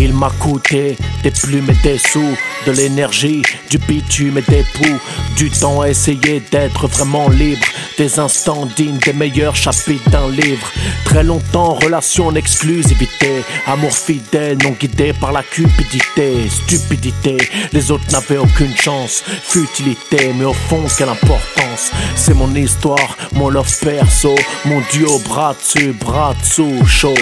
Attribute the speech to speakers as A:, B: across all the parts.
A: Il m'a coûté des plumes et des sous, de l'énergie, du bitume et des poux, du temps à essayer d'être vraiment libre, des instants dignes des meilleurs chapitres d'un livre. Très longtemps, relation en exclusivité, amour fidèle, non guidé par la cupidité, stupidité. Les autres n'avaient aucune chance, futilité, mais au fond, quelle importance. C'est mon histoire, mon love perso, mon duo bras dessus, bras dessous, chaud.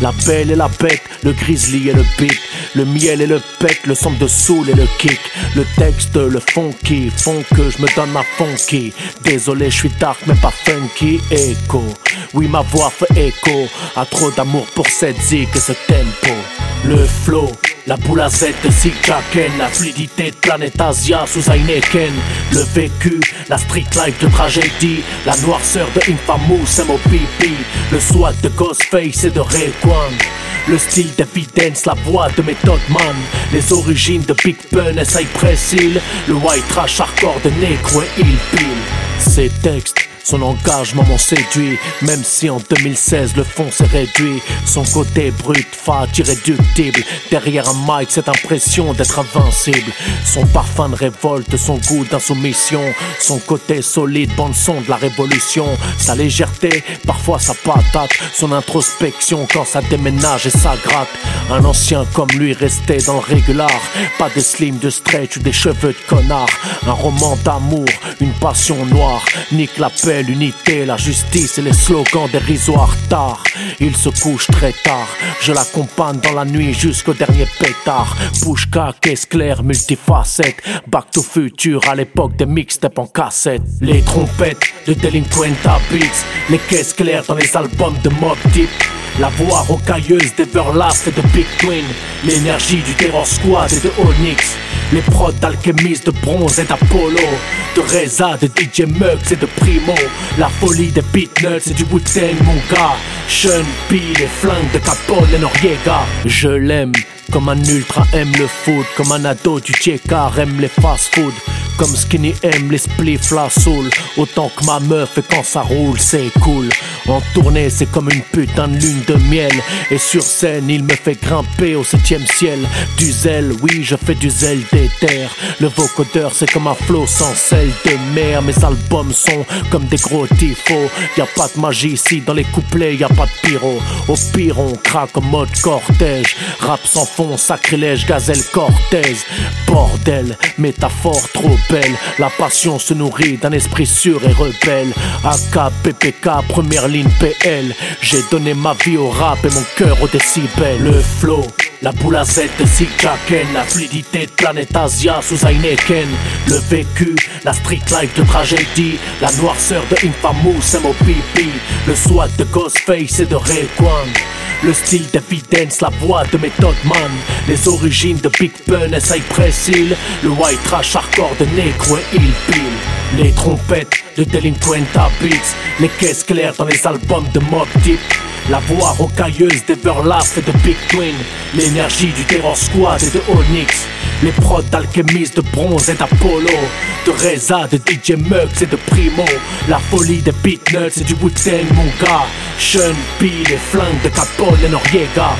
A: La belle et la bête, le grizzly et le beat, le miel et le pet, le son de soul et le kick, le texte, le funky, font que je me donne ma funky. Désolé, je suis dark mais pas funky, écho. Oui, ma voix fait écho, a trop d'amour pour cette zig ce tempo. Le flow, la boule à Z de Jacken, la fluidité de Planète Asia sous Heineken, le vécu, la street life de tragédie, la noirceur de Infamous MOPP, le swag de Ghostface et de Rayquan. Le style d'Evidence, la voix de Method Man. Les origines de Big Pun et Cypress Hill Le white trash hardcore de Necro et Hill Ces textes son engagement m'ont séduit, même si en 2016 le fond s'est réduit. Son côté brut, fat, irréductible. Derrière un mic, cette impression d'être invincible. Son parfum de révolte, son goût d'insoumission. Son côté solide, bande son de la révolution. Sa légèreté, parfois sa patate. Son introspection quand ça déménage et ça gratte. Un ancien comme lui restait dans le régular. Pas des slims de stretch ou des cheveux de connard. Un roman d'amour, une passion noire. Nique la paix l'unité, la justice et les slogans dérisoires tard. Il se couche très tard, je l'accompagne dans la nuit jusqu'au dernier pétard. Pushka, caisse claire, multifacette. Back to future à l'époque des mixtapes en cassette. Les trompettes de Delinquenta Beats, les caisses claires dans les albums de Mob Deep. La voix rocailleuse d'Everlast et de Big Twin L'énergie du Terror Squad et de Onyx Les prods d'Alchemist, de Bronze et d'Apollo. De Reza, de DJ Muggs et de Primo. La folie des Beatnuts et du wu mon gars. Sean P, les flingues de Capone et Noriega. Je l'aime comme un ultra aime le foot Comme un ado du Tchekar aime les fast food comme Skinny aime les spliffs, la soul. Autant que ma meuf et quand ça roule c'est cool. En tournée c'est comme une putain de lune de miel. Et sur scène il me fait grimper au septième ciel. Du zèle, oui je fais du zèle d'éther Le vocodeur c'est comme un flot sans sel de mer. Mes albums sont comme des gros tifos. Y a pas de magie ici dans les couplets y a pas de pyro. Au pire on craque en mode cortège. Rap sans fond, sacrilège, gazelle cortèse. Bordel, métaphore trop La passion se nourrit d'un esprit sûr et rebelle. AK, PPK, première ligne PL. J'ai donné ma vie au rap et mon cœur au décibel. Le flow. La boule à Z de Jacken, la fluidité de Planète Asia sous Heineken, le vécu, la street life de tragédie, la noirceur de Infamous MOPP, le swag de Ghostface et de Rayquan. Le style d'Evidence, la voix de Method Man. Les origines de Big Pun et Cypress Hill Le white trash hardcore de Necro et Bill. Les trompettes de Delinquenta Beats. Les caisses claires dans les albums de Mob Deep la voix rocailleuse d'Everlast et de Big Twin. L'énergie du Terror Squad et de Onyx. Les prods d'Alchemist, de Bronze et d'Apollo. De Reza, de DJ Muggs et de Primo. La folie des Beatnuts et du wu mon gars Sean P, les flingues de Capone et Noriega